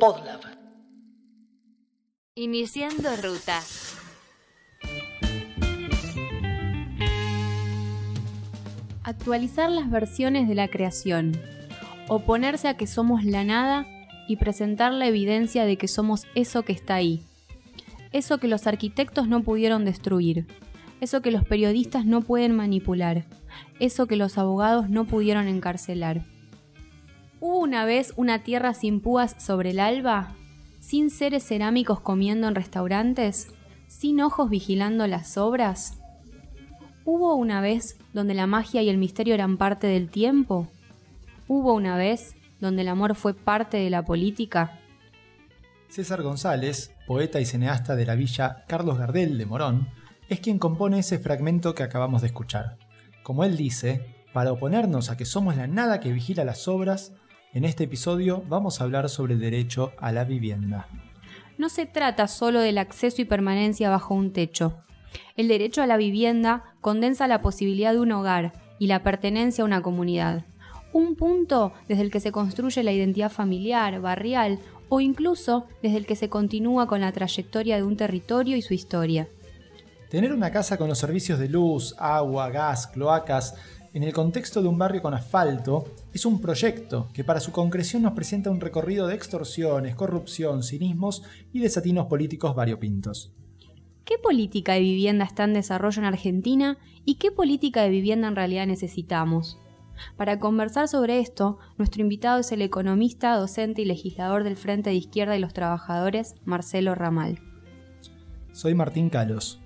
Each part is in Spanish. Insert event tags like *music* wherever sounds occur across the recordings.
Podlab. Iniciando ruta. Actualizar las versiones de la creación. Oponerse a que somos la nada y presentar la evidencia de que somos eso que está ahí. Eso que los arquitectos no pudieron destruir. Eso que los periodistas no pueden manipular. Eso que los abogados no pudieron encarcelar. ¿Hubo una vez una tierra sin púas sobre el alba? ¿Sin seres cerámicos comiendo en restaurantes? ¿Sin ojos vigilando las obras? ¿Hubo una vez donde la magia y el misterio eran parte del tiempo? ¿Hubo una vez donde el amor fue parte de la política? César González, poeta y cineasta de la villa Carlos Gardel de Morón, es quien compone ese fragmento que acabamos de escuchar. Como él dice, para oponernos a que somos la nada que vigila las obras, en este episodio vamos a hablar sobre el derecho a la vivienda. No se trata solo del acceso y permanencia bajo un techo. El derecho a la vivienda condensa la posibilidad de un hogar y la pertenencia a una comunidad. Un punto desde el que se construye la identidad familiar, barrial o incluso desde el que se continúa con la trayectoria de un territorio y su historia. Tener una casa con los servicios de luz, agua, gas, cloacas, en el contexto de un barrio con asfalto, es un proyecto que para su concreción nos presenta un recorrido de extorsiones, corrupción, cinismos y desatinos políticos variopintos. ¿Qué política de vivienda está en desarrollo en Argentina y qué política de vivienda en realidad necesitamos? Para conversar sobre esto, nuestro invitado es el economista, docente y legislador del Frente de Izquierda y los Trabajadores, Marcelo Ramal. Soy Martín Calos.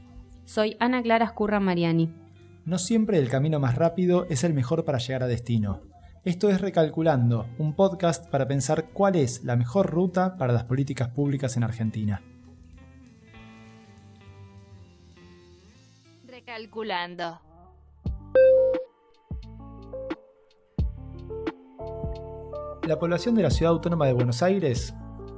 Soy Ana Clara Escurra Mariani. No siempre el camino más rápido es el mejor para llegar a destino. Esto es Recalculando, un podcast para pensar cuál es la mejor ruta para las políticas públicas en Argentina. Recalculando. La población de la ciudad autónoma de Buenos Aires,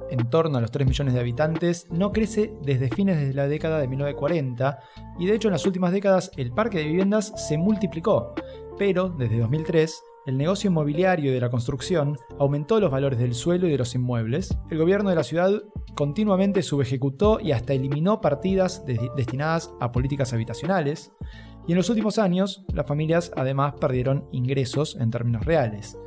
en torno a los 3 millones de habitantes, no crece desde fines de la década de 1940 y de hecho en las últimas décadas el parque de viviendas se multiplicó, pero desde 2003 el negocio inmobiliario y de la construcción aumentó los valores del suelo y de los inmuebles, el gobierno de la ciudad continuamente subejecutó y hasta eliminó partidas destinadas a políticas habitacionales, y en los últimos años las familias además perdieron ingresos en términos reales.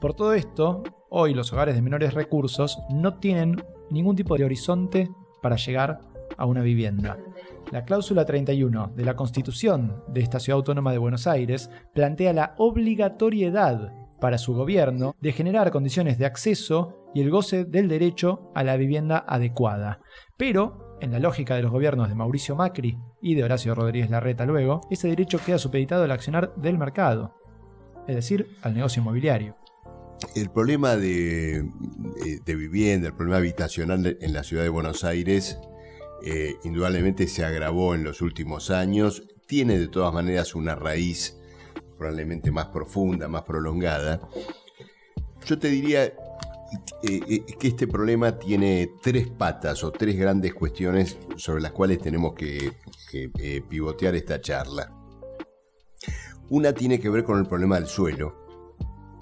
Por todo esto, hoy los hogares de menores recursos no tienen ningún tipo de horizonte para llegar a una vivienda. La cláusula 31 de la Constitución de esta Ciudad Autónoma de Buenos Aires plantea la obligatoriedad para su gobierno de generar condiciones de acceso y el goce del derecho a la vivienda adecuada. Pero, en la lógica de los gobiernos de Mauricio Macri y de Horacio Rodríguez Larreta luego, ese derecho queda supeditado al accionar del mercado, es decir, al negocio inmobiliario. El problema de, vivienda, el problema habitacional en la ciudad de Buenos Aires, eh, indudablemente se agravó en los últimos años. Tiene de todas maneras una raíz probablemente más profunda, más prolongada. Yo te diría eh, eh, que este problema tiene tres patas o tres grandes cuestiones sobre las cuales tenemos que pivotear esta charla. Una tiene que ver con el problema del suelo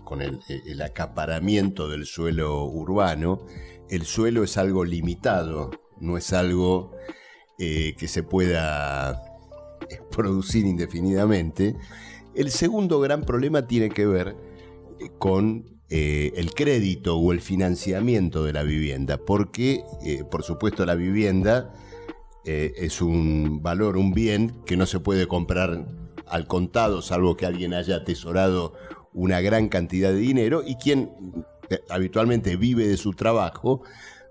con el, acaparamiento del suelo urbano, el suelo es algo limitado, no es algo eh, que se pueda eh, *laughs* producir indefinidamente. El segundo gran problema tiene que ver eh, con el crédito o el financiamiento de la vivienda, porque por supuesto la vivienda es un valor, un bien que no se puede comprar al contado, salvo que alguien haya atesorado una gran cantidad de dinero y quien eh, habitualmente vive de su trabajo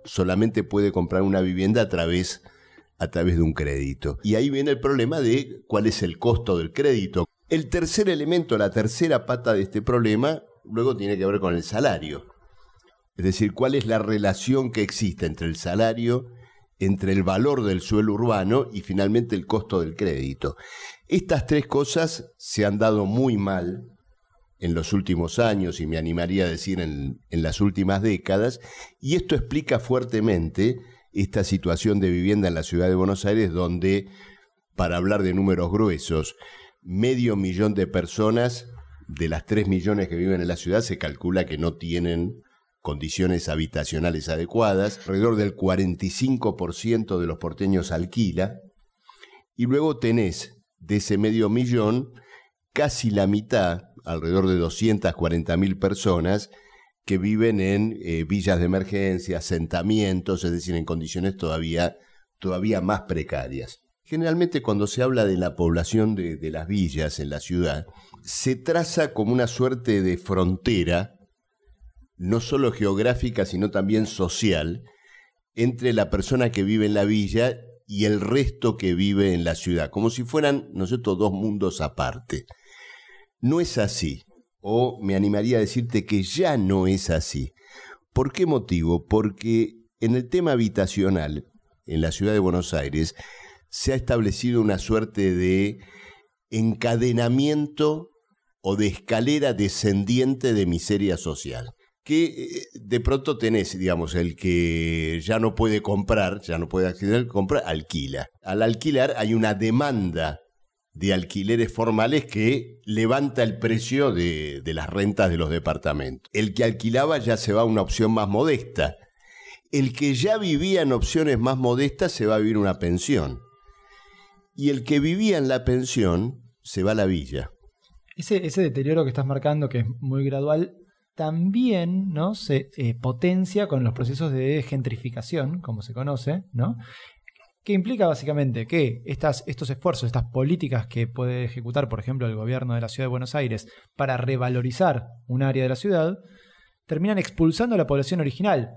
solamente puede comprar una vivienda a través, a través de un crédito. Y ahí viene el problema de cuál es el costo del crédito. El tercer elemento, la tercera pata de este problema, luego tiene que ver con el salario. Es decir, cuál es la relación que existe entre el salario, entre el valor del suelo urbano y finalmente el costo del crédito. Estas tres cosas se han dado muy mal en los últimos años y me animaría a decir en, las últimas décadas, y esto explica fuertemente esta situación de vivienda en la ciudad de Buenos Aires donde, para hablar de números gruesos, medio millón de personas de las 3 millones que viven en la ciudad se calcula que no tienen condiciones habitacionales adecuadas. Alrededor del 45% de los porteños alquila. Y luego tenés de ese medio millón casi la mitad, alrededor de 240 mil personas, que viven en eh, villas de emergencia, asentamientos, es decir, en condiciones todavía, todavía más precarias. Generalmente cuando se habla de la población de, de las villas en la ciudad, se traza como una suerte de frontera, no solo geográfica, sino también social, entre la persona que vive en la villa y el resto que vive en la ciudad, como si fueran, ¿no dos mundos aparte. No es así, o me animaría a decirte que ya no es así. ¿Por qué motivo? Porque en el tema habitacional, en la ciudad de Buenos Aires, se ha establecido una suerte de encadenamiento o de escalera descendiente de miseria social. Que eh, de pronto tenés, digamos, el que ya no puede comprar, ya no puede acceder comprar, alquila. Al alquilar hay una demanda de alquileres formales que levanta el precio de, de, las rentas de los departamentos. El que alquilaba ya se va a una opción más modesta. El que ya vivía en opciones más modestas se va a vivir una pensión. Y el que vivía en la pensión se va a la villa. Ese, ese deterioro que estás marcando, que es muy gradual, también ¿no? se eh, potencia con los procesos de gentrificación, como se conoce, ¿no? Que implica básicamente que estas, estos esfuerzos, estas políticas que puede ejecutar, por ejemplo, el gobierno de la ciudad de Buenos Aires para revalorizar un área de la ciudad, terminan expulsando a la población original.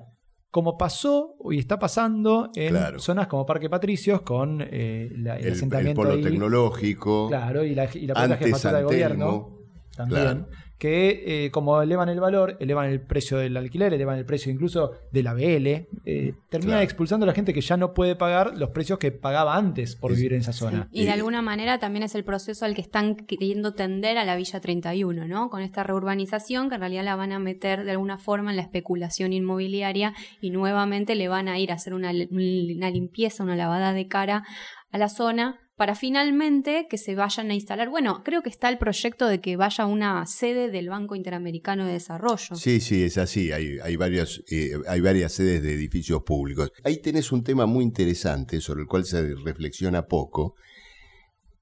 Como pasó y está pasando en zonas como Parque Patricios con eh, el, asentamiento. El polo tecnológico. Claro, y la, y la jefatura de gobierno. También que eh, como elevan el valor, elevan el precio del alquiler, elevan el precio incluso de la BL, eh, termina expulsando a la gente que ya no puede pagar los precios que pagaba antes por vivir en esa zona. Y de alguna manera también es el proceso al que están queriendo tender a la Villa 31, ¿no? Con esta reurbanización que en realidad la van a meter de alguna forma en la especulación inmobiliaria y nuevamente le van a ir a hacer una, una limpieza, una lavada de cara a la zona para finalmente que se vayan a instalar. Bueno, creo que está el proyecto de que vaya una sede del Banco Interamericano de Desarrollo. Sí, sí, es así. Hay, hay, varias, eh, hay varias sedes de edificios públicos. Ahí tenés un tema muy interesante sobre el cual se reflexiona poco.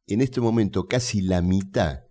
En este momento, casi la mitad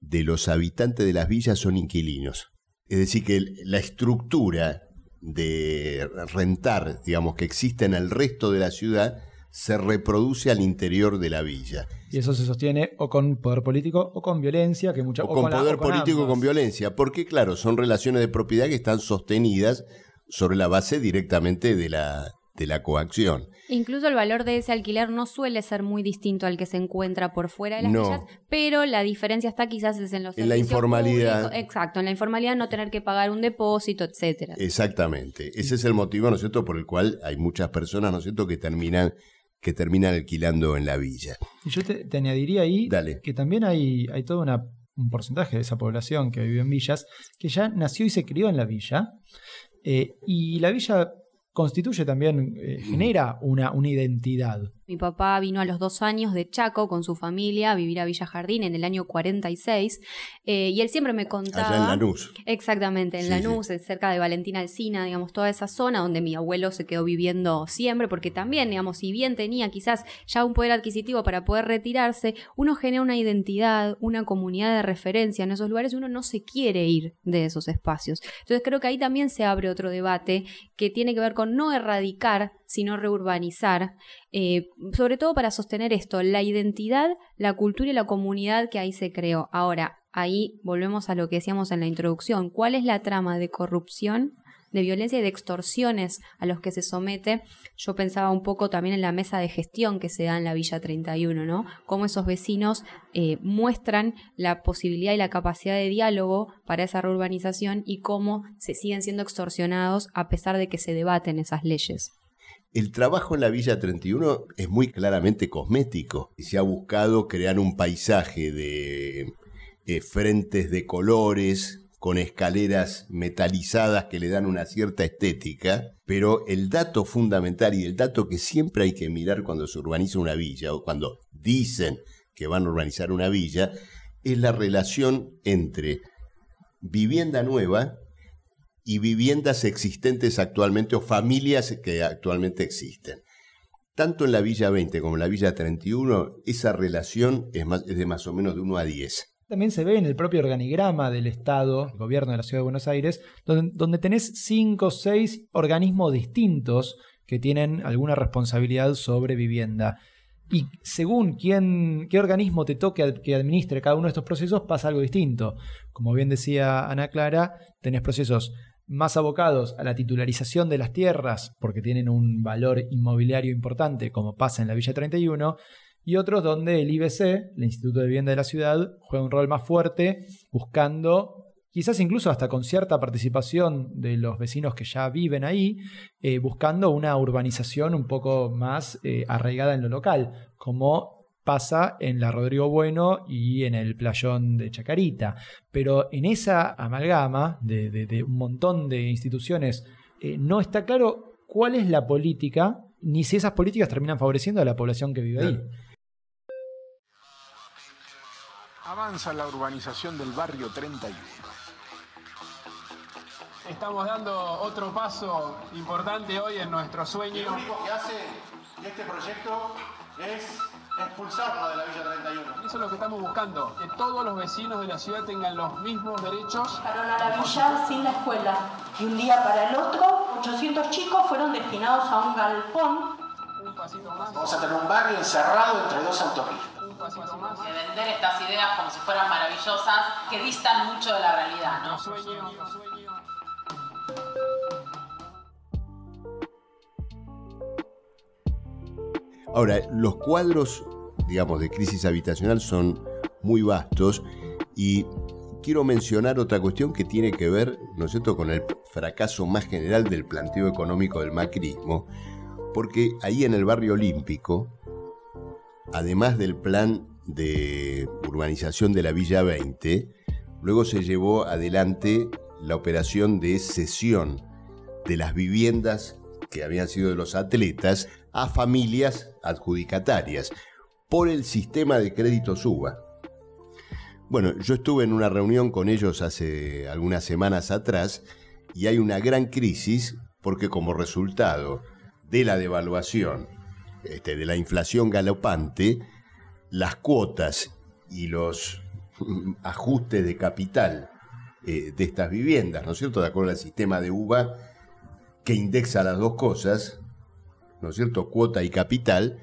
de los habitantes de las villas son inquilinos. Es decir, que la estructura de rentar, digamos, que existe en el resto de la ciudad, se reproduce al interior de la villa. Y eso se sostiene o con poder político o con violencia, que mucha, o, con, poder político o con violencia, porque claro, son relaciones de propiedad que están sostenidas sobre la base directamente de la, de la coacción. Incluso el valor de ese alquiler no suele ser muy distinto al que se encuentra por fuera de las villas, pero la diferencia está quizás es en los en la informalidad. Exacto, en la informalidad no tener que pagar un depósito, etcétera. Exactamente. Ese es el motivo, ¿no es cierto?, por el cual hay muchas personas, ¿no es cierto?, que terminan que terminan alquilando en la villa. Y yo te, añadiría ahí que también hay, hay todo un porcentaje de esa población que vive en villas que ya nació y se crió en la villa. Eh, y la villa constituye también, eh, genera una, una identidad. Mi papá vino a los dos años de Chaco con su familia a vivir a Villa Jardín en el año 46 eh, y él siempre me contaba... Allá en Lanús. Exactamente, en Lanús, cerca de Valentina Alcina, digamos, toda esa zona donde mi abuelo se quedó viviendo siempre, porque también, digamos, si bien tenía quizás ya un poder adquisitivo para poder retirarse, uno genera una identidad, una comunidad de referencia en esos lugares y uno no se quiere ir de esos espacios. Entonces creo que ahí también se abre otro debate que tiene que ver con no erradicar sino reurbanizar, eh, sobre todo para sostener esto, la identidad, la cultura y la comunidad que ahí se creó. Ahora, ahí volvemos a lo que decíamos en la introducción, ¿cuál es la trama de corrupción? de violencia y de extorsiones a los que se somete. Yo pensaba un poco también en la mesa de gestión que se da en la Villa 31, ¿no? Cómo esos vecinos eh, muestran la posibilidad y la capacidad de diálogo para esa reurbanización y cómo se siguen siendo extorsionados a pesar de que se debaten esas leyes. El trabajo en la Villa 31 es muy claramente cosmético. Se ha buscado crear un paisaje de eh, frentes de colores, con escaleras metalizadas que le dan una cierta estética, pero el dato fundamental y el dato que siempre hay que mirar cuando se urbaniza una villa o cuando dicen que van a urbanizar una villa, es la relación entre vivienda nueva y viviendas existentes actualmente o familias que actualmente existen. Tanto en la Villa 20 como en la Villa 31, esa relación es, más, de más o menos de 1 a 10. También se ve en el propio organigrama del Estado, el gobierno de la Ciudad de Buenos Aires, donde, donde tenés cinco o seis organismos distintos que tienen alguna responsabilidad sobre vivienda. Y según quién, qué organismo te toque que administre cada uno de estos procesos, pasa algo distinto. Como bien decía Ana Clara, tenés procesos más abocados a la titularización de las tierras, porque tienen un valor inmobiliario importante, como pasa en la Villa 31, y otros donde el IBC, el Instituto de Vivienda de la Ciudad, juega un rol más fuerte, buscando, quizás incluso hasta con cierta participación de los vecinos que ya viven ahí, eh, buscando una urbanización un poco más eh, arraigada en lo local, como pasa en la Rodrigo Bueno y en el playón de Chacarita. Pero en esa amalgama de, un montón de instituciones, eh, no está claro cuál es la política, ni si esas políticas terminan favoreciendo a la población que vive ahí. Avanza la urbanización del barrio 31. Estamos dando otro paso importante hoy en nuestro sueño. Lo único que hace este proyecto es expulsarla de la Villa 31. Eso es lo que estamos buscando, que todos los vecinos de la ciudad tengan los mismos derechos. Llegaron a la villa sin la escuela y un día para el otro, 800 chicos fueron destinados a un galpón. Un pasito más. Vamos a tener un barrio encerrado entre dos autopistas. Un pasito más. de vender estas ideas como si fueran maravillosas, que distan mucho de la realidad, ¿no? Ahora, los cuadros, digamos, de crisis habitacional son muy vastos y quiero mencionar otra cuestión que tiene que ver, ¿no es cierto?, con el fracaso más general del planteo económico del macrismo, porque ahí en el barrio olímpico, además del plan de urbanización de la Villa 20, luego se llevó adelante la operación de cesión de las viviendas que habían sido de los atletas a familias adjudicatarias por el sistema de crédito SUBA. Bueno, yo estuve en una reunión con ellos hace algunas semanas atrás y hay una gran crisis porque como resultado de la devaluación, este, de la inflación galopante, las cuotas y los ajustes de capital eh, de estas viviendas, ¿no es cierto? De acuerdo al sistema de UBA que indexa las dos cosas, ¿no es cierto? Cuota y capital.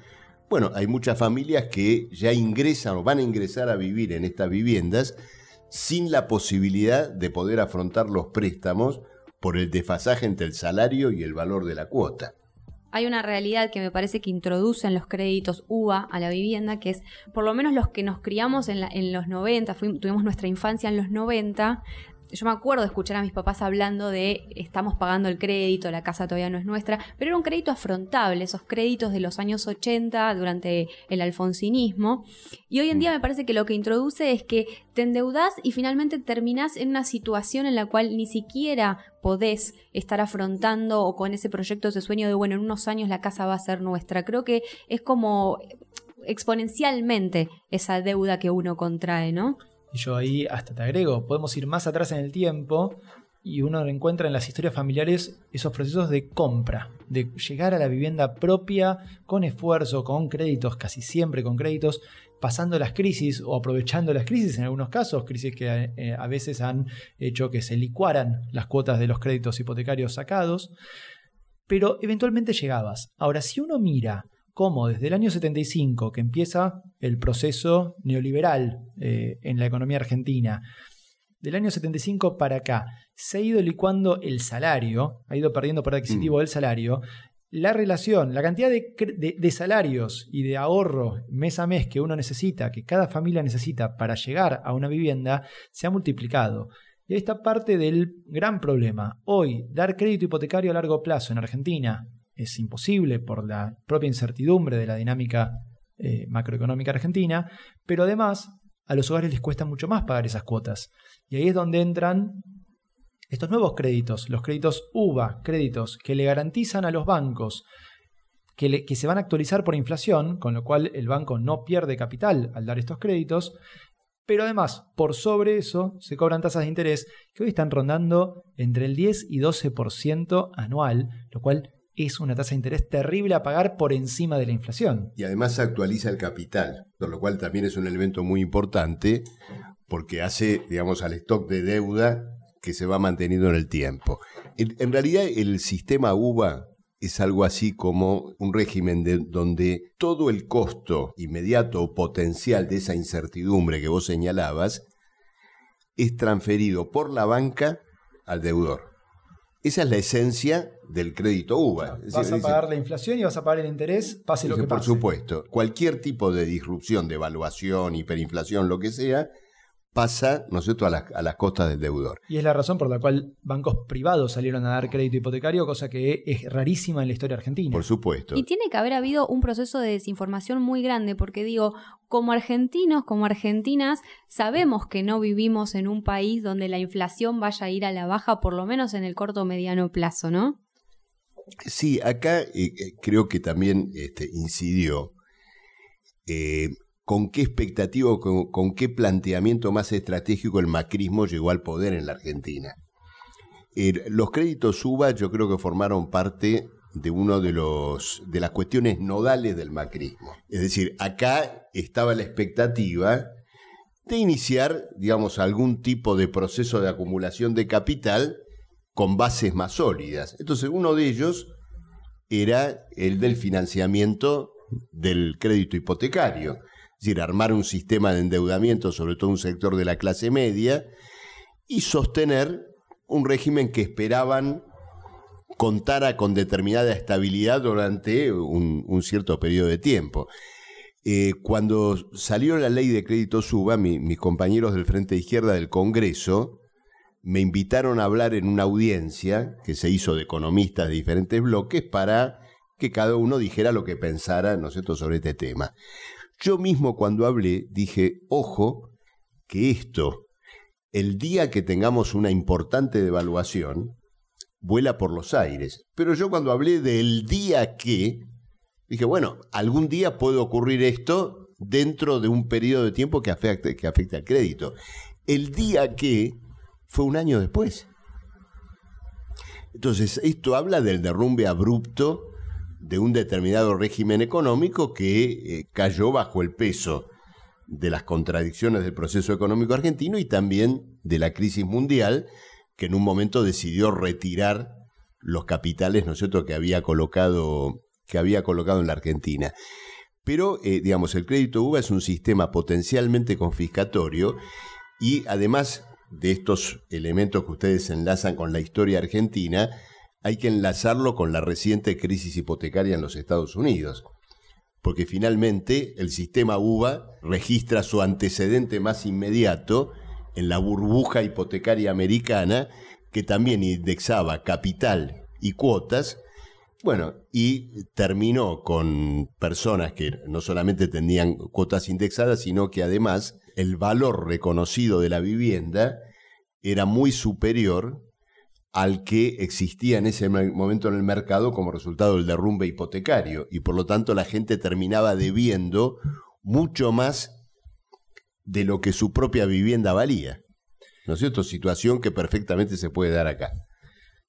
Bueno, hay muchas familias que ya ingresan o van a ingresar a vivir en estas viviendas sin la posibilidad de poder afrontar los préstamos por el desfasaje entre el salario y el valor de la cuota hay una realidad que me parece que introducen los créditos UBA a la vivienda, que es por lo menos los que nos criamos en, en los 90, tuvimos nuestra infancia en los 90, yo me acuerdo de escuchar a mis papás hablando de estamos pagando el crédito, la casa todavía no es nuestra, pero era un crédito afrontable, esos créditos de los años 80 durante el alfonsinismo. Y hoy en día me parece que lo que introduce es que te endeudás y finalmente terminás en una situación en la cual ni siquiera podés estar afrontando o con ese proyecto, ese sueño de, bueno, en unos años la casa va a ser nuestra. Creo que es como exponencialmente esa deuda que uno contrae, ¿no? Y yo ahí hasta te agrego, podemos ir más atrás en el tiempo y uno encuentra en las historias familiares esos procesos de compra, de llegar a la vivienda propia con esfuerzo, con créditos, casi siempre con créditos, pasando las crisis o aprovechando las crisis en algunos casos, crisis que eh, a veces han hecho que se licuaran las cuotas de los créditos hipotecarios sacados, pero eventualmente llegabas. Ahora, si uno mira cómo desde el año 75, que empieza el proceso neoliberal eh, en la economía argentina, del año 75 para acá, se ha ido licuando el salario, ha ido perdiendo poder adquisitivo mm. del salario, la relación, la cantidad de, salarios y de ahorro mes a mes que uno necesita, que cada familia necesita para llegar a una vivienda, se ha multiplicado. Y esta parte del gran problema. Hoy, dar crédito hipotecario a largo plazo en Argentina, es imposible por la propia incertidumbre de la dinámica eh, macroeconómica argentina, pero además a los hogares les cuesta mucho más pagar esas cuotas. Y ahí es donde entran estos nuevos créditos, los créditos UVA, créditos que le garantizan a los bancos que, que se van a actualizar por inflación, con lo cual el banco no pierde capital al dar estos créditos, Pero además, por sobre eso, se cobran tasas de interés que hoy están rondando entre el 10 y 12% anual, lo cual es una tasa de interés terrible a pagar por encima de la inflación. Y además se actualiza el capital, lo cual también es un elemento muy importante porque hace, digamos, al stock de deuda que se va manteniendo en el tiempo. En, realidad el sistema UVA es algo así como un régimen de, donde todo el costo inmediato o potencial de esa incertidumbre que vos señalabas es transferido por la banca al deudor. Esa es la esencia del crédito. Es Vas a pagar la inflación y vas a pagar el interés, pase lo que por pase. supuesto, cualquier tipo de disrupción, de evaluación, hiperinflación, lo que sea, pasa, ¿no es cierto?, a las, a las costas del deudor. Y es la razón por la cual bancos privados salieron a dar crédito hipotecario, cosa que es rarísima en la historia argentina. Por supuesto. Y tiene que haber habido un proceso de desinformación muy grande, porque digo, como argentinos, como argentinas, sabemos que no vivimos en un país donde la inflación vaya a ir a la baja, por lo menos en el corto o mediano plazo, ¿no? Sí, acá eh, eh, creo que también este, incidió eh, con qué expectativa, con, qué planteamiento más estratégico el macrismo llegó al poder en la Argentina. Eh, los créditos UBA yo creo que formaron parte de uno de los de las cuestiones nodales del macrismo. Es decir, acá estaba la expectativa de iniciar, digamos, algún tipo de proceso de acumulación de capital con bases más sólidas. Entonces, uno de ellos era el del financiamiento del crédito hipotecario. Es decir, armar un sistema de endeudamiento, sobre todo un sector de la clase media, y sostener un régimen que esperaban contara con determinada estabilidad durante un, cierto periodo de tiempo. Eh, cuando salió la ley de crédito suba, mi- mis compañeros del Frente Izquierda del Congreso me invitaron a hablar en una audiencia que se hizo de economistas de diferentes bloques para que cada uno dijera lo que pensara, ¿no es sobre este tema. Yo mismo cuando hablé dije, ojo, que esto, el día que tengamos una importante devaluación, vuela por los aires. Pero yo cuando hablé del día que, dije, bueno, algún día puede ocurrir esto dentro de un periodo de tiempo que afecte, que al crédito. El día que fue un año después. Entonces, esto habla del derrumbe abrupto de un determinado régimen económico que eh, cayó bajo el peso de las contradicciones del proceso económico argentino y también de la crisis mundial, que en un momento decidió retirar los capitales, ¿no es que había colocado, que había colocado en la Argentina. Pero, eh, digamos, el crédito UVA es un sistema potencialmente confiscatorio y además de estos elementos que ustedes enlazan con la historia argentina, hay que enlazarlo con la reciente crisis hipotecaria en los Estados Unidos. Porque finalmente el sistema UVA registra su antecedente más inmediato en la burbuja hipotecaria americana, que también indexaba capital y cuotas, bueno, y terminó con personas que no solamente tenían cuotas indexadas, sino que además el valor reconocido de la vivienda era muy superior al que existía en ese me- momento en el mercado como resultado del derrumbe hipotecario. Y por lo tanto la gente terminaba debiendo mucho más de lo que su propia vivienda valía. ¿No es cierto? Situación que perfectamente se puede dar acá.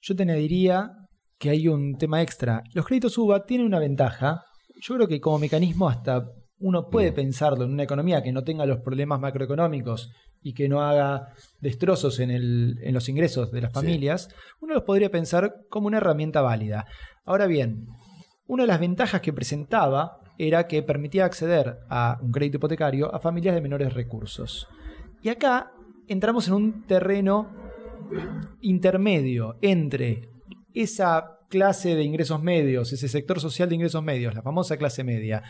Yo te añadiría que hay un tema extra. Los créditos UVA tienen una ventaja. Yo creo que como mecanismo hasta uno puede pensarlo en una economía que no tenga los problemas macroeconómicos y que no haga destrozos en, el- en los ingresos de las familias, uno los podría pensar como una herramienta válida. Ahora bien, una de las ventajas que presentaba era que permitía acceder a un crédito hipotecario a familias de menores recursos. Y acá entramos en un terreno intermedio entre esa clase de ingresos medios, ese sector social de ingresos medios, la famosa clase media,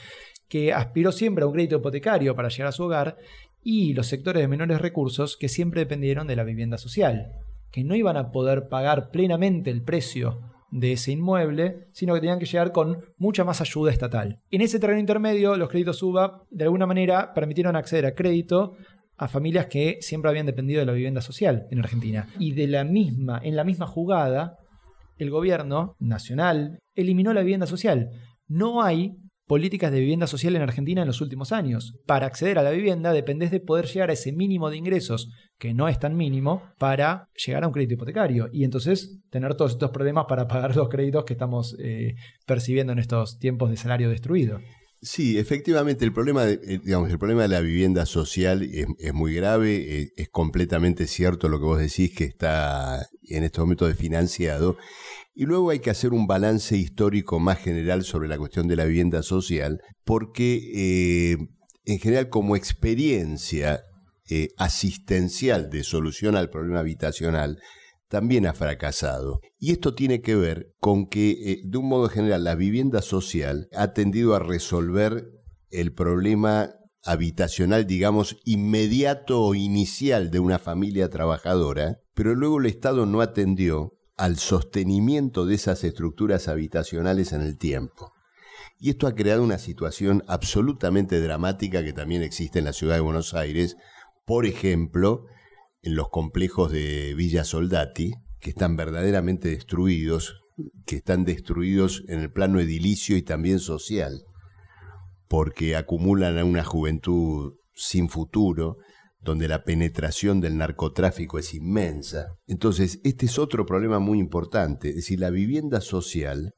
que aspiró siempre a un crédito hipotecario para llegar a su hogar, y los sectores de menores recursos que siempre dependieron de la vivienda social, que no iban a poder pagar plenamente el precio de ese inmueble, sino que tenían que llegar con mucha más ayuda estatal. En ese terreno intermedio, los créditos UBA de alguna manera permitieron acceder a crédito a familias que siempre habían dependido de la vivienda social en Argentina. Y de la misma, en la misma jugada, el gobierno nacional eliminó la vivienda social. No hay políticas de vivienda social en Argentina en los últimos años. Para acceder a la vivienda dependés de poder llegar a ese mínimo de ingresos, que no es tan mínimo, para llegar a un crédito hipotecario. Y entonces tener todos estos problemas para pagar los créditos que estamos eh, percibiendo en estos tiempos de salario destruido. Sí, efectivamente, el problema de, eh, digamos, el problema de la vivienda social es, muy grave, es, es, completamente cierto lo que vos decís que está en estos momentos desfinanciado. Y luego hay que hacer un balance histórico más general sobre la cuestión de la vivienda social, porque eh, en general como experiencia eh, asistencial de solución al problema habitacional, también ha fracasado. Y esto tiene que ver con que, eh, de un modo general, la vivienda social ha tendido a resolver el problema habitacional, digamos, inmediato o inicial de una familia trabajadora, pero luego el Estado no atendió al sostenimiento de esas estructuras habitacionales en el tiempo. Y esto ha creado una situación absolutamente dramática que también existe en la ciudad de Buenos Aires, por ejemplo, en los complejos de Villa Soldati, que están verdaderamente destruidos, que están destruidos en el plano edilicio y también social, porque acumulan a una juventud sin futuro, donde la penetración del narcotráfico es inmensa. Entonces, este es otro problema muy importante, es decir, la vivienda social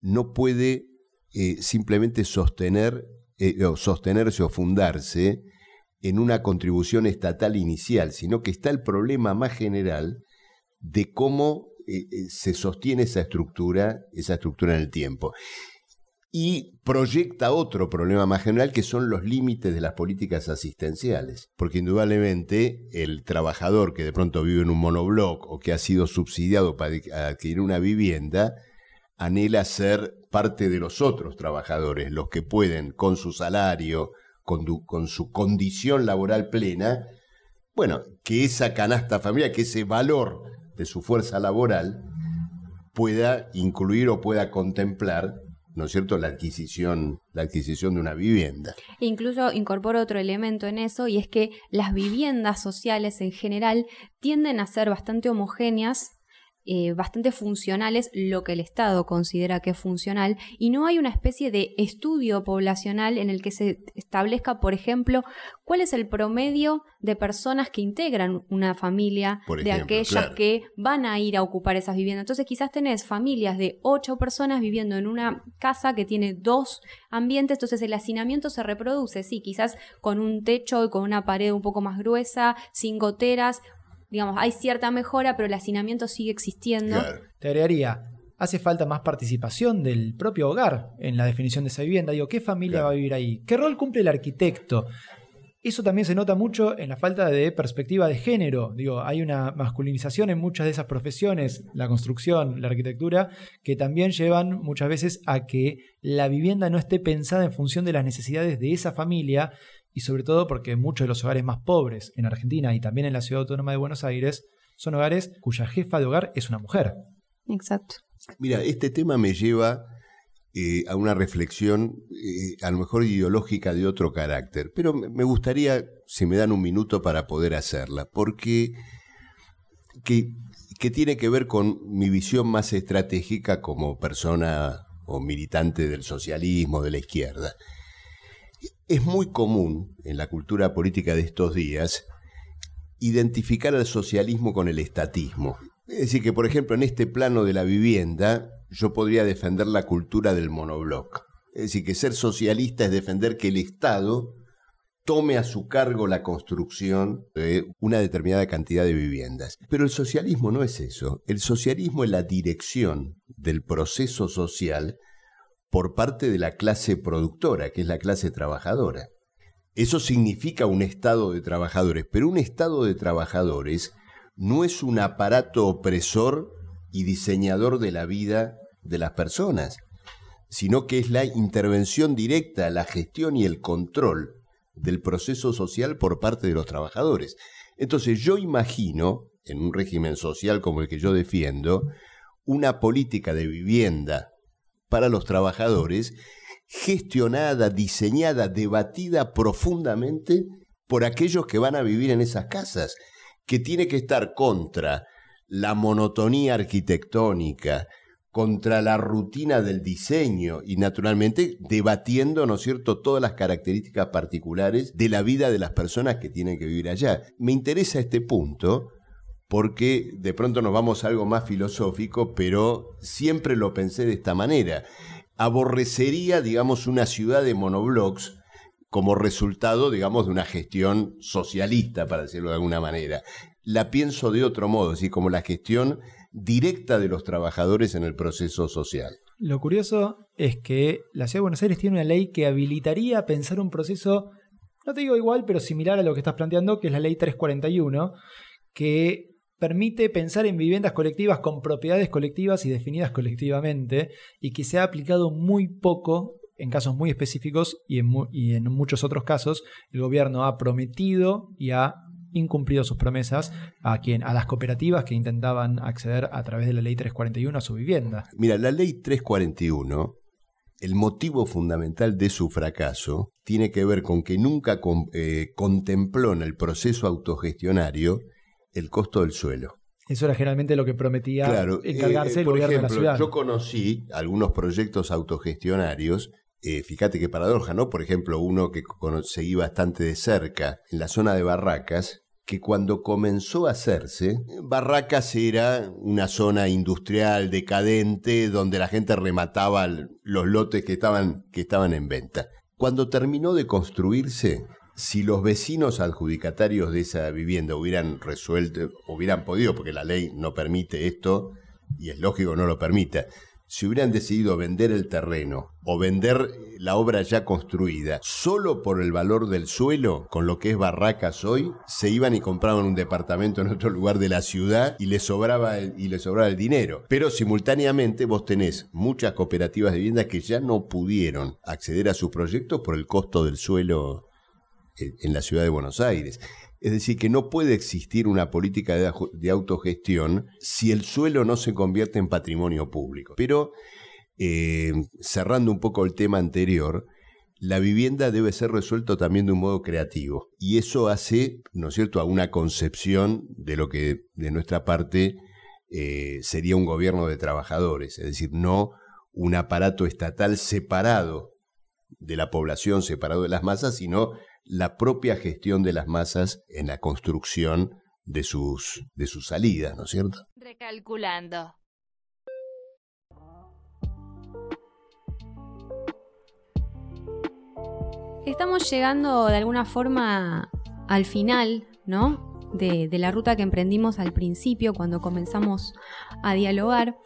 no puede eh, simplemente sostener, eh, o sostenerse o fundarse en una contribución estatal inicial, sino que está el problema más general de cómo eh, eh, se sostiene esa estructura, esa estructura en el tiempo. Y proyecta otro problema más general que son los límites de las políticas asistenciales. Porque indudablemente el trabajador que de pronto vive en un monobloc o que ha sido subsidiado para adquirir una vivienda, anhela ser parte de los otros trabajadores, los que pueden con su salario, con, su condición laboral plena, bueno, que esa canasta familiar, que ese valor de su fuerza laboral pueda incluir o pueda contemplar ¿no es cierto?, la adquisición, la adquisición de una vivienda. Incluso incorporo otro elemento en eso y es que las viviendas sociales en general tienden a ser bastante homogéneas eh, bastante funcionales lo que el Estado considera que es funcional y no hay una especie de estudio poblacional en el que se establezca, por ejemplo, cuál es el promedio de personas que integran una familia de aquellas que van a ir a ocupar esas viviendas. Entonces quizás tenés familias de ocho personas viviendo en una casa que tiene dos ambientes, entonces el hacinamiento se reproduce, sí, quizás con un techo y con una pared un poco más gruesa, sin goteras, digamos, hay cierta mejora, pero el hacinamiento sigue existiendo. Te agregaría, hace falta más participación del propio hogar en la definición de esa vivienda. Digo, ¿qué familia va a vivir ahí? ¿Qué rol cumple el arquitecto? Eso también se nota mucho en la falta de perspectiva de género. Digo, hay una masculinización en muchas de esas profesiones, la construcción, la arquitectura, que también llevan muchas veces a que la vivienda no esté pensada en función de las necesidades de esa familia, y sobre todo porque muchos de los hogares más pobres en Argentina y también en la ciudad autónoma de Buenos Aires son hogares cuya jefa de hogar es una mujer. Exacto. Mira, este tema me lleva eh, a una reflexión eh, a lo mejor ideológica de otro carácter, pero me gustaría, si me dan un minuto para poder hacerla, porque que, que tiene que ver con mi visión más estratégica como persona o militante del socialismo, de la izquierda. Es muy común en la cultura política de estos días identificar al socialismo con el estatismo. Es decir, que por ejemplo en este plano de la vivienda yo podría defender la cultura del monobloc. Es decir, que ser socialista es defender que el Estado tome a su cargo la construcción de una determinada cantidad de viviendas. Pero el socialismo no es eso. El socialismo es la dirección del proceso social por parte de la clase productora, que es la clase trabajadora. Eso significa un Estado de trabajadores, pero un Estado de trabajadores no es un aparato opresor y diseñador de la vida de las personas, sino que es la intervención directa, la gestión y el control del proceso social por parte de los trabajadores. Entonces yo imagino, en un régimen social como el que yo defiendo, una política de vivienda para los trabajadores, gestionada, diseñada, debatida profundamente por aquellos que van a vivir en esas casas, que tiene que estar contra la monotonía arquitectónica, contra la rutina del diseño y naturalmente debatiendo, ¿no es cierto?, todas las características particulares de la vida de las personas que tienen que vivir allá. Me interesa este punto porque de pronto nos vamos a algo más filosófico, pero siempre lo pensé de esta manera. Aborrecería, digamos, una ciudad de monoblocks como resultado, digamos, de una gestión socialista, para decirlo de alguna manera. La pienso de otro modo, así como la gestión directa de los trabajadores en el proceso social. Lo curioso es que la Ciudad de Buenos Aires tiene una ley que habilitaría pensar un proceso, no te digo igual, pero similar a lo que estás planteando, que es la ley 341, que permite pensar en viviendas colectivas con propiedades colectivas y definidas colectivamente, y que se ha aplicado muy poco en casos muy específicos y en, muchos otros casos el gobierno ha prometido y ha incumplido sus promesas a quien a las cooperativas que intentaban acceder a través de la ley 341 a su vivienda. Mira, la ley 341 el motivo fundamental de su fracaso tiene que ver con que nunca eh, contempló en el proceso autogestionario el costo del suelo. Eso era generalmente lo que prometía encargarse eh, el gobierno de la ciudad. Yo conocí algunos proyectos autogestionarios eh, fíjate qué paradoja, ¿no? Por ejemplo, uno que seguí bastante de cerca, en la zona de Barracas, que cuando comenzó a hacerse, Barracas era una zona industrial decadente donde la gente remataba los lotes que estaban, que estaban en venta. Cuando terminó de construirse, si los vecinos adjudicatarios de esa vivienda hubieran resuelto, hubieran podido, porque la ley no permite esto, y es lógico no lo permita, si hubieran decidido vender el terreno o vender la obra ya construida solo por el valor del suelo, con lo que es Barracas hoy, se iban y compraban un departamento en otro lugar de la ciudad y les sobraba el, y les sobraba el dinero. Pero simultáneamente vos tenés muchas cooperativas de vivienda que ya no pudieron acceder a sus proyectos por el costo del suelo en la ciudad de Buenos Aires. Es decir, que no puede existir una política de, autogestión si el suelo no se convierte en patrimonio público. Pero, eh, cerrando un poco el tema anterior, la vivienda debe ser resuelto también de un modo creativo. Y eso hace, ¿no es cierto?, a una concepción de lo que de nuestra parte eh, sería un gobierno de trabajadores, es decir, no un aparato estatal separado de la población, separado de las masas, sino la propia gestión de las masas en la construcción de sus, de sus salidas, ¿no es cierto? Recalculando. Estamos llegando de alguna forma al final, ¿no? De, la ruta que emprendimos al principio cuando comenzamos a dialogar.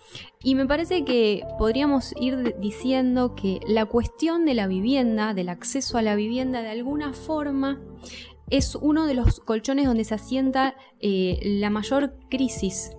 Y me parece que podríamos ir diciendo que la cuestión de la vivienda, del acceso a la vivienda, de alguna forma es uno de los colchones donde se asienta eh, la mayor crisis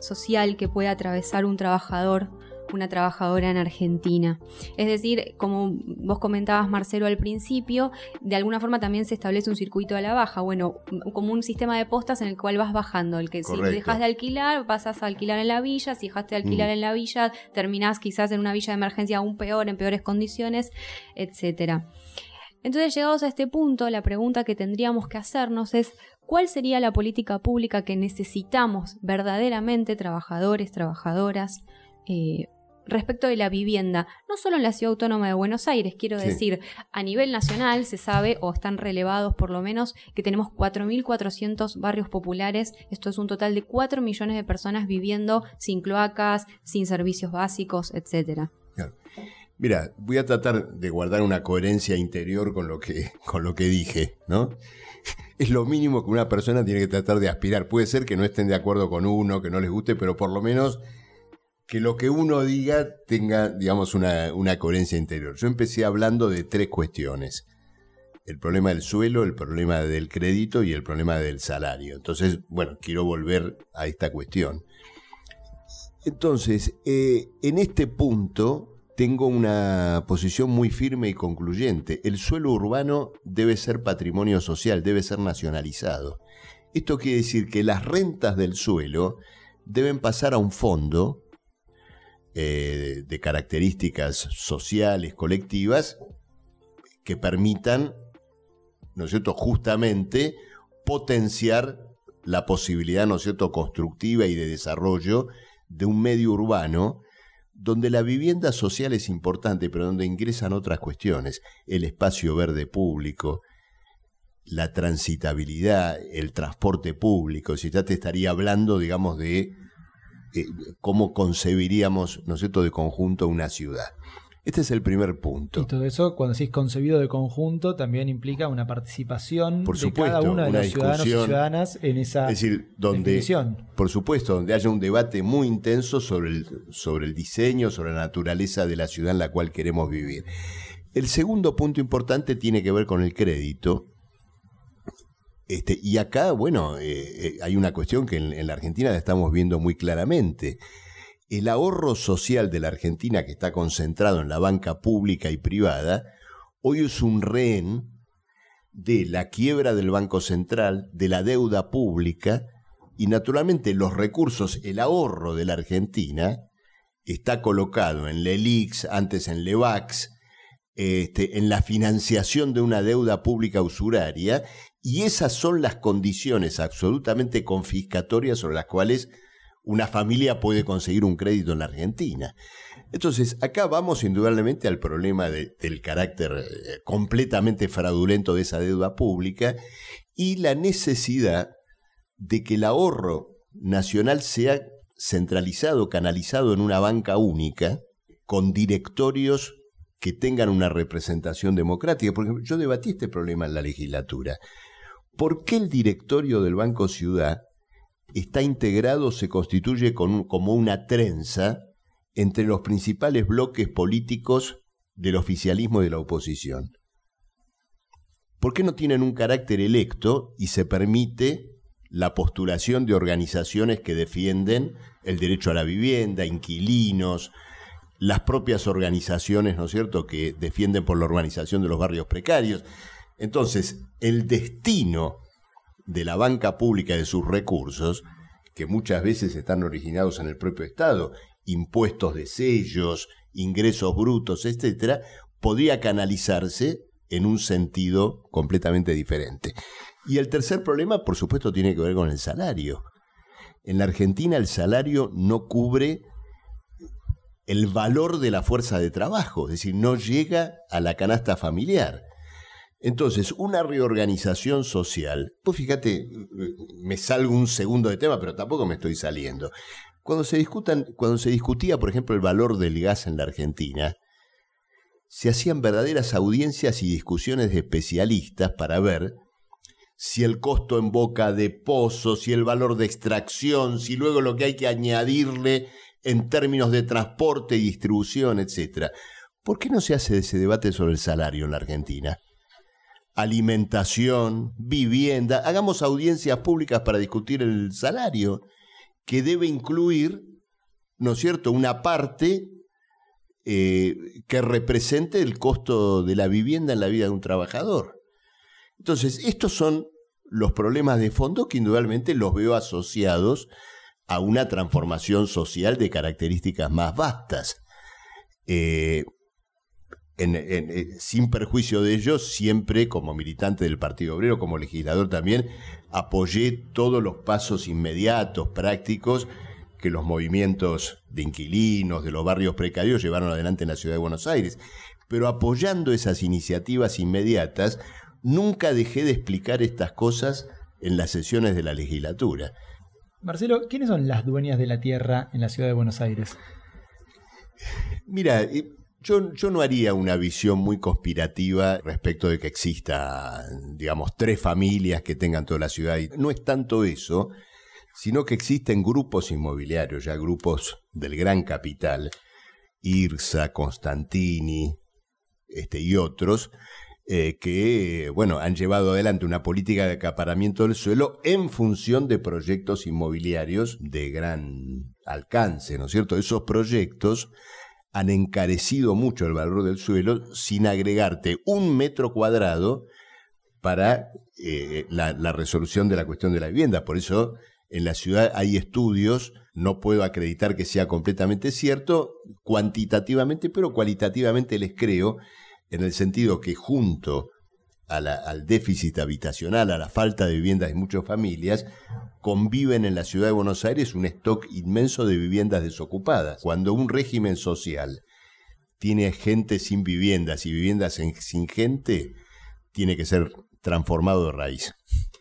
social que puede atravesar un trabajador una trabajadora en Argentina. Es decir, como vos comentabas, Marcelo, al principio, de alguna forma también se establece un circuito a la baja, bueno, como un sistema de postas en el cual vas bajando, el que si dejas de alquilar, pasas a alquilar en la villa, si dejaste de alquilar mm. en la villa, terminás quizás en una villa de emergencia aún peor, en peores condiciones, etcétera. Entonces, llegados a este punto, la pregunta que tendríamos que hacernos es, ¿cuál sería la política pública que necesitamos verdaderamente trabajadores, trabajadoras, eh, respecto de la vivienda, no solo en la Ciudad Autónoma de Buenos Aires, quiero decir, a nivel nacional se sabe, o están relevados por lo menos, que tenemos 4.400 barrios populares, esto es un total de 4 millones de personas viviendo sin cloacas, sin servicios básicos, etc. Mira, voy a tratar de guardar una coherencia interior con lo que, *laughs* con lo que dije, ¿no? *laughs* Es lo mínimo que una persona tiene que tratar de aspirar. Puede ser que no estén de acuerdo con uno, que no les guste, pero por lo menos que lo que uno diga tenga, digamos, una, coherencia interior. Yo empecé hablando de tres cuestiones. El problema del suelo, el problema del crédito y el problema del salario. Entonces, bueno, quiero volver a esta cuestión. Entonces, eh, en este punto tengo una posición muy firme y concluyente. El suelo urbano debe ser patrimonio social, debe ser nacionalizado. Esto quiere decir que las rentas del suelo deben pasar a un fondo eh, de características sociales, colectivas, que permitan, ¿no es cierto?, justamente potenciar la posibilidad, ¿no es cierto?, constructiva y de desarrollo de un medio urbano donde la vivienda social es importante, pero donde ingresan otras cuestiones, el espacio verde público, la transitabilidad, el transporte público, si ya te estaría hablando, digamos, de eh, cómo concebiríamos, ¿no es cierto?, de conjunto una ciudad. Este es el primer punto. Y todo eso, cuando decís concebido de conjunto, también implica una participación Por de cada uno de los ciudadanos y ciudadanas en esa Es decir, donde, definición. por supuesto, donde haya un debate muy intenso sobre el, sobre el diseño, sobre la naturaleza de la ciudad en la cual queremos vivir. El segundo punto importante tiene que ver con el crédito. Este, y acá, bueno, eh, eh, hay una cuestión que en, la Argentina la estamos viendo muy claramente. El ahorro social de la Argentina, que está concentrado en la banca pública y privada, hoy es un rehén de la quiebra del Banco Central, de la deuda pública y naturalmente los recursos, el ahorro de la Argentina está colocado en LELIX, antes en LEVAX, este, en la financiación de una deuda pública usuraria y esas son las condiciones absolutamente confiscatorias sobre las cuales una familia puede conseguir un crédito en la Argentina. Entonces, acá vamos indudablemente al problema de- del carácter eh, completamente fraudulento de esa deuda pública y la necesidad de que el ahorro nacional sea centralizado, canalizado en una banca única, con directorios que tengan una representación democrática. Por ejemplo, yo debatí este problema en la legislatura. ¿Por qué el directorio del Banco Ciudad está integrado, se constituye como una trenza entre los principales bloques políticos del oficialismo y de la oposición? ¿Por qué no tienen un carácter electo y se permite la postulación de organizaciones que defienden el derecho a la vivienda, inquilinos, las propias organizaciones, ¿no es cierto?, que defienden por la organización de los barrios precarios. Entonces, el destino de la banca pública de sus recursos, que muchas veces están originados en el propio Estado, impuestos de sellos, ingresos brutos, etcétera, podría canalizarse en un sentido completamente diferente. Y el tercer problema, por supuesto, tiene que ver con el salario. En la Argentina el salario no cubre el valor de la fuerza de trabajo, es decir, no llega a la canasta familiar. Entonces, una reorganización social, pues fíjate, me salgo un segundo de tema, pero tampoco me estoy saliendo. Cuando se, discutan, cuando se discutía, por ejemplo, el valor del gas en la Argentina, se hacían verdaderas audiencias y discusiones de especialistas para ver si el costo en boca de pozo, si el valor de extracción, si luego lo que hay que añadirle en términos de transporte y distribución, etc. ¿Por qué no se hace ese debate sobre el salario en la Argentina? Alimentación, vivienda, hagamos audiencias públicas para discutir el salario, que debe incluir, ¿no es cierto?, una parte eh, que represente el costo de la vivienda en la vida de un trabajador. Entonces, estos son los problemas de fondo que indudablemente los veo asociados a una transformación social de características más vastas. Eh, en, en, eh, sin perjuicio de ello, siempre como militante del Partido Obrero, como legislador también, apoyé todos los pasos inmediatos, prácticos, que los movimientos de inquilinos, de los barrios precarios llevaron adelante en la ciudad de Buenos Aires. Pero apoyando esas iniciativas inmediatas, nunca dejé de explicar estas cosas en las sesiones de la legislatura. Marcelo, ¿quiénes son las dueñas de la tierra en la ciudad de Buenos Aires? Mira, eh, yo, yo, no haría una visión muy conspirativa respecto de que exista, digamos, tres familias que tengan toda la ciudad. No es tanto eso, sino que existen grupos inmobiliarios, ya grupos del gran capital, IRSA, Constantini este, y otros, eh, que, bueno, han llevado adelante una política de acaparamiento del suelo en función de proyectos inmobiliarios de gran alcance, ¿no es cierto? Esos proyectos han encarecido mucho el valor del suelo sin agregarte un metro cuadrado para eh, la, la, resolución de la cuestión de la vivienda. Por eso en la ciudad hay estudios, no puedo acreditar que sea completamente cierto, cuantitativamente, pero cualitativamente les creo, en el sentido que junto al déficit habitacional, a la falta de viviendas de muchas familias, conviven en la ciudad de Buenos Aires un stock inmenso de viviendas desocupadas. Cuando un régimen social tiene gente sin viviendas y viviendas sin gente, tiene que ser transformado de raíz.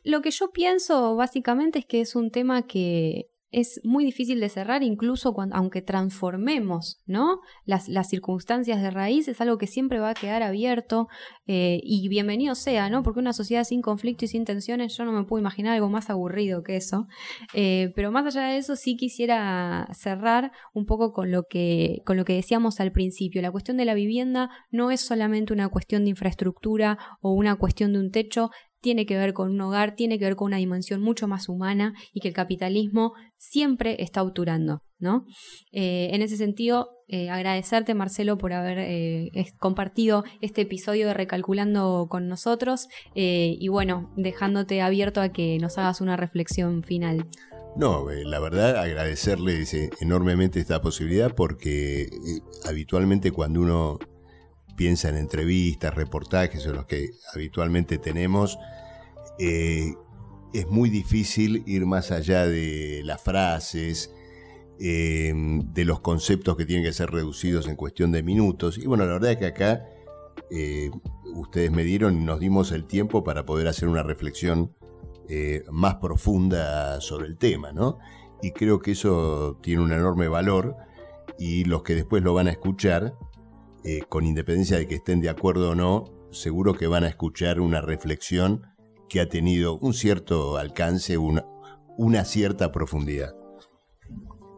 Lo que yo pienso básicamente es que es un tema que es muy difícil de cerrar, incluso cuando, aunque transformemos ¿no? las, las circunstancias de raíz, es algo que siempre va a quedar abierto eh, y bienvenido sea, ¿no? porque una sociedad sin conflicto y sin tensiones, yo no me puedo imaginar algo más aburrido que eso. Eh, pero más allá de eso, sí quisiera cerrar un poco con lo, que, con lo que decíamos al principio. La cuestión de la vivienda no es solamente una cuestión de infraestructura o una cuestión de un techo, tiene que ver con un hogar, tiene que ver con una dimensión mucho más humana y que el capitalismo siempre está auturando. ¿no? Eh, en ese sentido, eh, agradecerte Marcelo por haber eh, compartido este episodio de Recalculando con nosotros y bueno, dejándote abierto a que nos hagas una reflexión final. No, la verdad agradecerles enormemente esta posibilidad porque habitualmente cuando uno piensa en entrevistas, reportajes o los que habitualmente tenemos, eh, es muy difícil ir más allá de las frases, eh, de los conceptos que tienen que ser reducidos en cuestión de minutos. Y bueno, la verdad es que acá eh, ustedes me dieron y nos dimos el tiempo para poder hacer una reflexión más profunda sobre el tema, ¿no? Y creo que eso tiene un enorme valor y los que después lo van a escuchar eh, con independencia de que estén de acuerdo o no, seguro que van a escuchar una reflexión que ha tenido un cierto alcance, una, una cierta profundidad.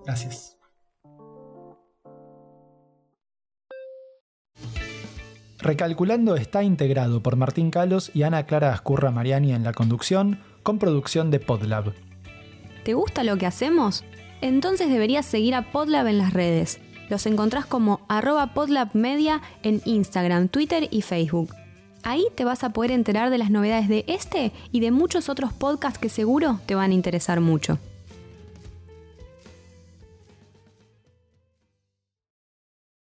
Gracias. Recalculando está integrado por Martín Calos y Ana Clara Ascurra Mariani en la conducción, con producción de Podlab. ¿Te gusta lo que hacemos? Entonces deberías seguir a Podlab en las redes. Los encontrás como arroba podlabmedia en Instagram, Twitter y Facebook. Ahí te vas a poder enterar de las novedades de este y de muchos otros podcasts que seguro te van a interesar mucho.